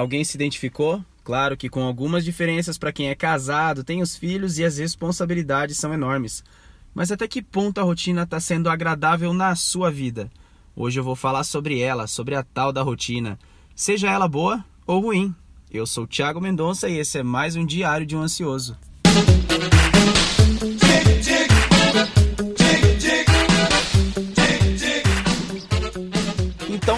Alguém se identificou? Claro que com algumas diferenças para quem é casado, tem os filhos e as responsabilidades são enormes. Mas até que ponto a rotina está sendo agradável na sua vida? Hoje eu vou falar sobre ela, sobre a tal da rotina, seja ela boa ou ruim. Eu sou Thiago Mendonça e esse é mais um Diário de um Ansioso.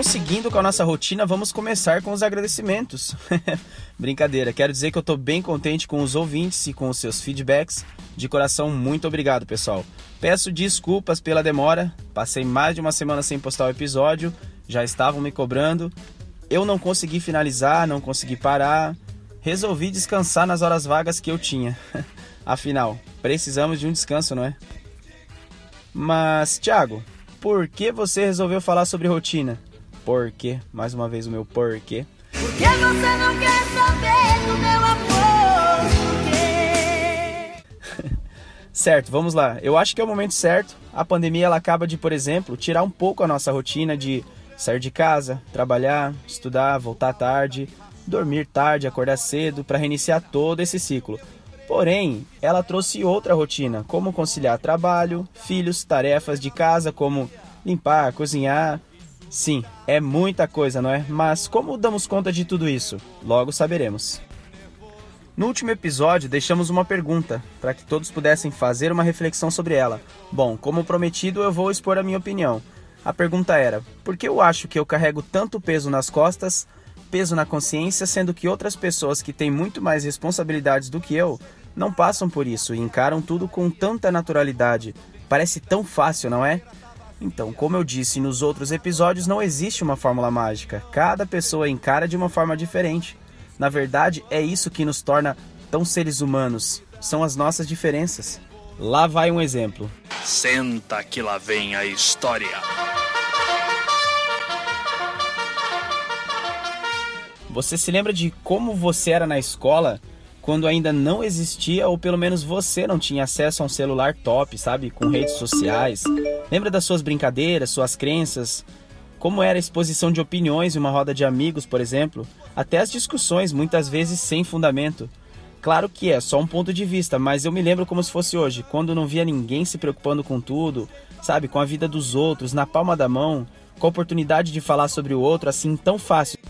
Então, seguindo com a nossa rotina, vamos começar com os agradecimentos. Brincadeira, quero dizer que eu estou bem contente com os ouvintes e com os seus feedbacks. De coração, muito obrigado, pessoal. Peço desculpas pela demora, passei mais de uma semana sem postar o episódio, já estavam me cobrando. Eu não consegui finalizar, não consegui parar. Resolvi descansar nas horas vagas que eu tinha. Afinal, precisamos de um descanso, não é? Mas, Thiago, por que você resolveu falar sobre rotina? Porquê. Mais uma vez o meu porquê. Por que você não quer saber do meu amor? certo, vamos lá. Eu acho que é o momento certo. A pandemia ela acaba de, por exemplo, tirar um pouco a nossa rotina de sair de casa, trabalhar, estudar, voltar tarde, dormir tarde, acordar cedo para reiniciar todo esse ciclo. Porém, ela trouxe outra rotina, como conciliar trabalho, filhos, tarefas de casa, como limpar, cozinhar, Sim, é muita coisa, não é? Mas como damos conta de tudo isso? Logo saberemos. No último episódio, deixamos uma pergunta para que todos pudessem fazer uma reflexão sobre ela. Bom, como prometido, eu vou expor a minha opinião. A pergunta era: por que eu acho que eu carrego tanto peso nas costas, peso na consciência, sendo que outras pessoas que têm muito mais responsabilidades do que eu não passam por isso e encaram tudo com tanta naturalidade? Parece tão fácil, não é? Então, como eu disse nos outros episódios, não existe uma fórmula mágica. Cada pessoa encara de uma forma diferente. Na verdade, é isso que nos torna tão seres humanos. São as nossas diferenças. Lá vai um exemplo. Senta que lá vem a história. Você se lembra de como você era na escola quando ainda não existia, ou pelo menos você não tinha acesso a um celular top, sabe? Com redes sociais. Lembra das suas brincadeiras, suas crenças? Como era a exposição de opiniões em uma roda de amigos, por exemplo? Até as discussões, muitas vezes sem fundamento. Claro que é só um ponto de vista, mas eu me lembro como se fosse hoje, quando não via ninguém se preocupando com tudo, sabe? Com a vida dos outros, na palma da mão, com a oportunidade de falar sobre o outro assim tão fácil.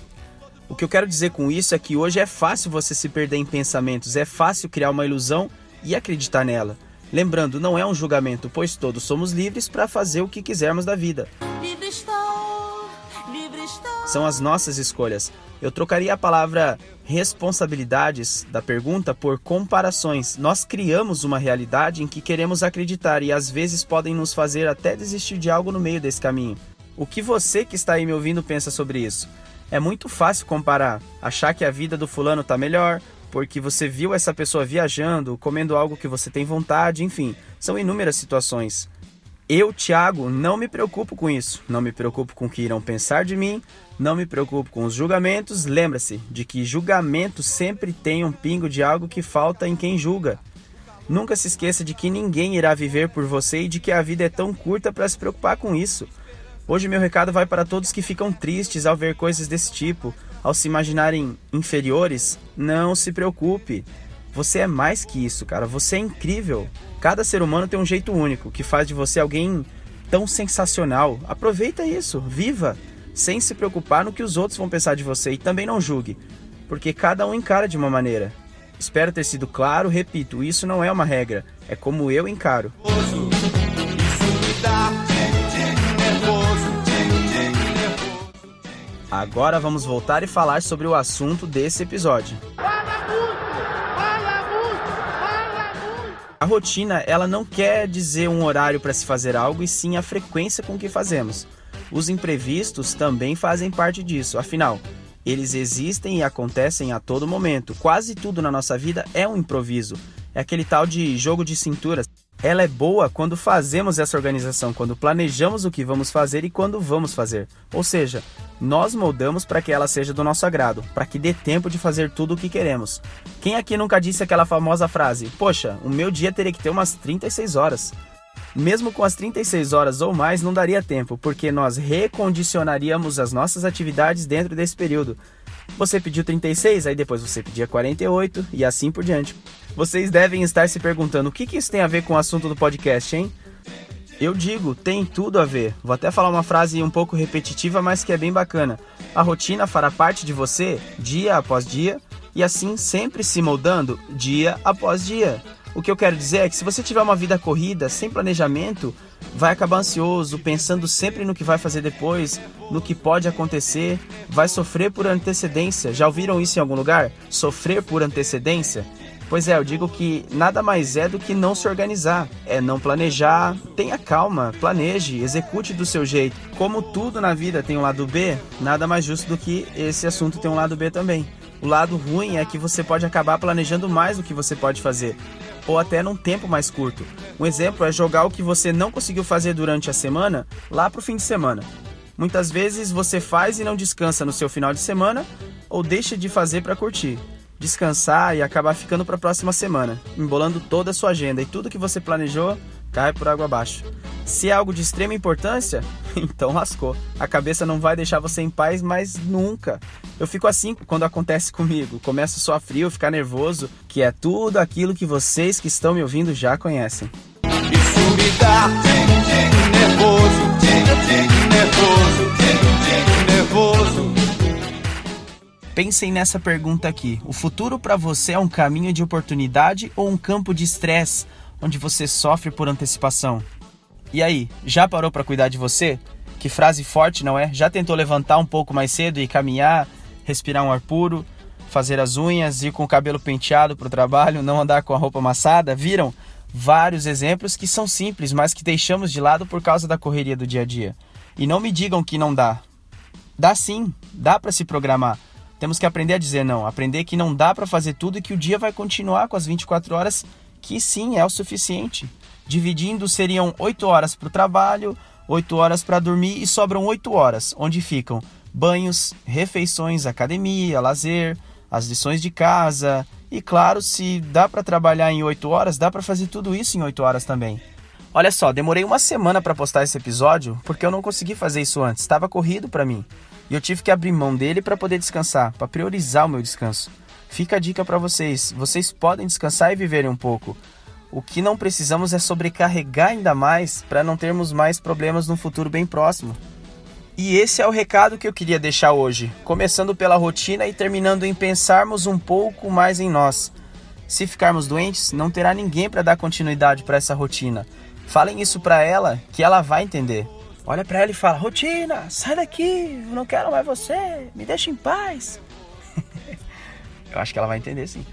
O que eu quero dizer com isso é que hoje é fácil você se perder em pensamentos, é fácil criar uma ilusão e acreditar nela. Lembrando, não é um julgamento, pois todos somos livres para fazer o que quisermos da vida. Livre estou, livre estou. São as nossas escolhas. Eu trocaria a palavra responsabilidades da pergunta por comparações. Nós criamos uma realidade em que queremos acreditar e às vezes podem nos fazer até desistir de algo no meio desse caminho. O que você que está aí me ouvindo pensa sobre isso? É muito fácil comparar, achar que a vida do fulano tá melhor, porque você viu essa pessoa viajando, comendo algo que você tem vontade, enfim, são inúmeras situações. Eu, Thiago, não me preocupo com isso. Não me preocupo com o que irão pensar de mim, não me preocupo com os julgamentos. Lembra-se de que julgamento sempre tem um pingo de algo que falta em quem julga. Nunca se esqueça de que ninguém irá viver por você e de que a vida é tão curta para se preocupar com isso. Hoje meu recado vai para todos que ficam tristes ao ver coisas desse tipo, ao se imaginarem inferiores. Não se preocupe. Você é mais que isso, cara. Você é incrível. Cada ser humano tem um jeito único que faz de você alguém tão sensacional. Aproveita isso, viva, sem se preocupar no que os outros vão pensar de você e também não julgue, porque cada um encara de uma maneira. Espero ter sido claro, repito, isso não é uma regra, é como eu encaro. Agora vamos voltar e falar sobre o assunto desse episódio. A rotina, ela não quer dizer um horário para se fazer algo, e sim a frequência com que fazemos. Os imprevistos também fazem parte disso, afinal, eles existem e acontecem a todo momento. Quase tudo na nossa vida é um improviso. É aquele tal de jogo de cintura ela é boa quando fazemos essa organização, quando planejamos o que vamos fazer e quando vamos fazer. Ou seja, nós moldamos para que ela seja do nosso agrado, para que dê tempo de fazer tudo o que queremos. Quem aqui nunca disse aquela famosa frase: Poxa, o meu dia teria que ter umas 36 horas? Mesmo com as 36 horas ou mais, não daria tempo, porque nós recondicionaríamos as nossas atividades dentro desse período. Você pediu 36, aí depois você pedia 48 e assim por diante. Vocês devem estar se perguntando o que, que isso tem a ver com o assunto do podcast, hein? Eu digo, tem tudo a ver. Vou até falar uma frase um pouco repetitiva, mas que é bem bacana. A rotina fará parte de você dia após dia e assim sempre se moldando dia após dia. O que eu quero dizer é que se você tiver uma vida corrida, sem planejamento, vai acabar ansioso, pensando sempre no que vai fazer depois, no que pode acontecer, vai sofrer por antecedência. Já ouviram isso em algum lugar? Sofrer por antecedência? Pois é, eu digo que nada mais é do que não se organizar, é não planejar. Tenha calma, planeje, execute do seu jeito. Como tudo na vida tem um lado B, nada mais justo do que esse assunto ter um lado B também. O lado ruim é que você pode acabar planejando mais do que você pode fazer, ou até num tempo mais curto. Um exemplo é jogar o que você não conseguiu fazer durante a semana lá para o fim de semana. Muitas vezes você faz e não descansa no seu final de semana ou deixa de fazer para curtir, descansar e acabar ficando para a próxima semana, embolando toda a sua agenda e tudo que você planejou cai por água abaixo. Se é algo de extrema importância, então lascou. A cabeça não vai deixar você em paz mais nunca. Eu fico assim quando acontece comigo. Começo a frio, ficar nervoso, que é tudo aquilo que vocês que estão me ouvindo já conhecem. Isso me dá nervoso, nervoso, nervoso. Pensem nessa pergunta aqui. O futuro para você é um caminho de oportunidade ou um campo de estresse? onde você sofre por antecipação. E aí, já parou para cuidar de você? Que frase forte, não é? Já tentou levantar um pouco mais cedo e caminhar, respirar um ar puro, fazer as unhas, ir com o cabelo penteado para o trabalho, não andar com a roupa amassada? Viram? Vários exemplos que são simples, mas que deixamos de lado por causa da correria do dia a dia. E não me digam que não dá. Dá sim, dá para se programar. Temos que aprender a dizer não, aprender que não dá para fazer tudo e que o dia vai continuar com as 24 horas que sim é o suficiente. Dividindo, seriam 8 horas para o trabalho, 8 horas para dormir e sobram 8 horas, onde ficam banhos, refeições, academia, lazer, as lições de casa. E claro, se dá para trabalhar em 8 horas, dá para fazer tudo isso em 8 horas também. Olha só, demorei uma semana para postar esse episódio porque eu não consegui fazer isso antes, estava corrido para mim. E eu tive que abrir mão dele para poder descansar, para priorizar o meu descanso. Fica a dica para vocês: vocês podem descansar e viverem um pouco. O que não precisamos é sobrecarregar ainda mais para não termos mais problemas no futuro bem próximo. E esse é o recado que eu queria deixar hoje, começando pela rotina e terminando em pensarmos um pouco mais em nós. Se ficarmos doentes, não terá ninguém para dar continuidade para essa rotina. Falem isso para ela, que ela vai entender. Olha para ela e fala: "Rotina, sai daqui, não quero mais você, me deixa em paz". Eu acho que ela vai entender sim.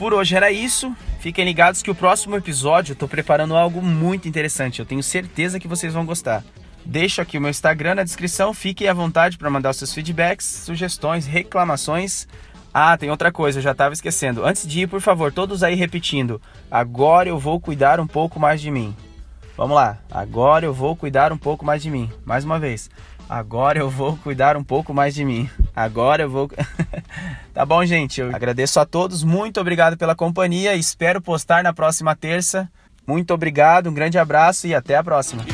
Por hoje era isso. Fiquem ligados que o próximo episódio eu tô preparando algo muito interessante. Eu tenho certeza que vocês vão gostar. Deixo aqui o meu Instagram na descrição. Fiquem à vontade para mandar os seus feedbacks, sugestões, reclamações. Ah, tem outra coisa, eu já estava esquecendo. Antes de ir, por favor, todos aí repetindo. Agora eu vou cuidar um pouco mais de mim. Vamos lá, agora eu vou cuidar um pouco mais de mim. Mais uma vez, agora eu vou cuidar um pouco mais de mim. Agora eu vou. tá bom, gente? Eu agradeço a todos, muito obrigado pela companhia. Espero postar na próxima terça. Muito obrigado, um grande abraço e até a próxima.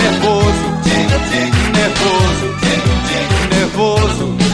nervoso, nervoso, nervoso.